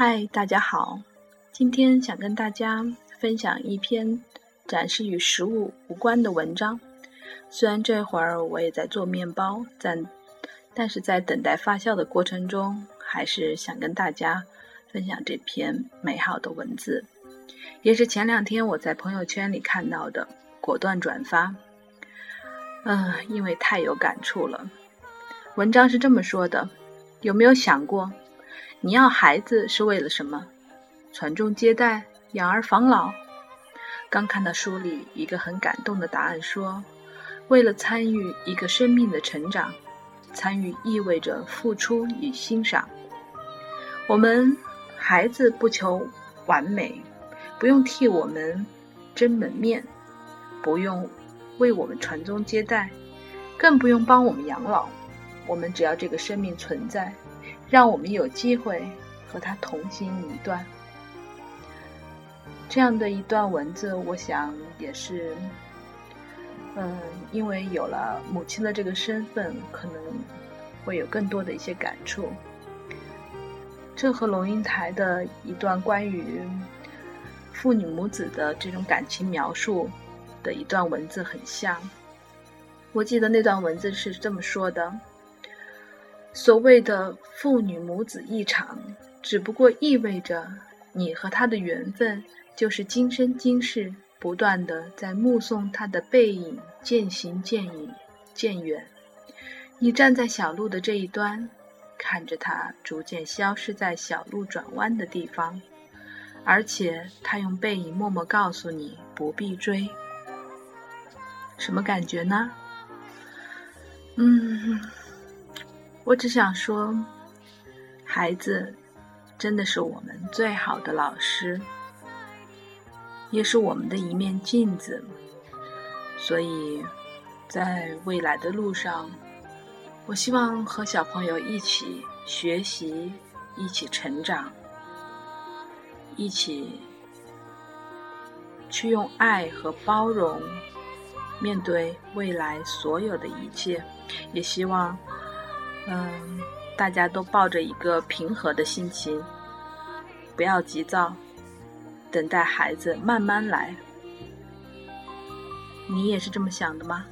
嗨，大家好，今天想跟大家分享一篇展示与食物无关的文章。虽然这会儿我也在做面包，但但是在等待发酵的过程中，还是想跟大家分享这篇美好的文字。也是前两天我在朋友圈里看到的，果断转发。嗯，因为太有感触了。文章是这么说的：有没有想过？你要孩子是为了什么？传宗接代、养儿防老。刚看到书里一个很感动的答案，说：为了参与一个生命的成长，参与意味着付出与欣赏。我们孩子不求完美，不用替我们争门面，不用为我们传宗接代，更不用帮我们养老。我们只要这个生命存在。让我们有机会和他同行一段，这样的一段文字，我想也是，嗯，因为有了母亲的这个身份，可能会有更多的一些感触。这和龙应台的一段关于父女母子的这种感情描述的一段文字很像。我记得那段文字是这么说的。所谓的父女母子一场，只不过意味着你和他的缘分，就是今生今世不断的在目送他的背影渐行渐远渐远。你站在小路的这一端，看着他逐渐消失在小路转弯的地方，而且他用背影默默告诉你不必追。什么感觉呢？嗯。我只想说，孩子真的是我们最好的老师，也是我们的一面镜子。所以，在未来的路上，我希望和小朋友一起学习，一起成长，一起去用爱和包容面对未来所有的一切。也希望。嗯，大家都抱着一个平和的心情，不要急躁，等待孩子慢慢来。你也是这么想的吗？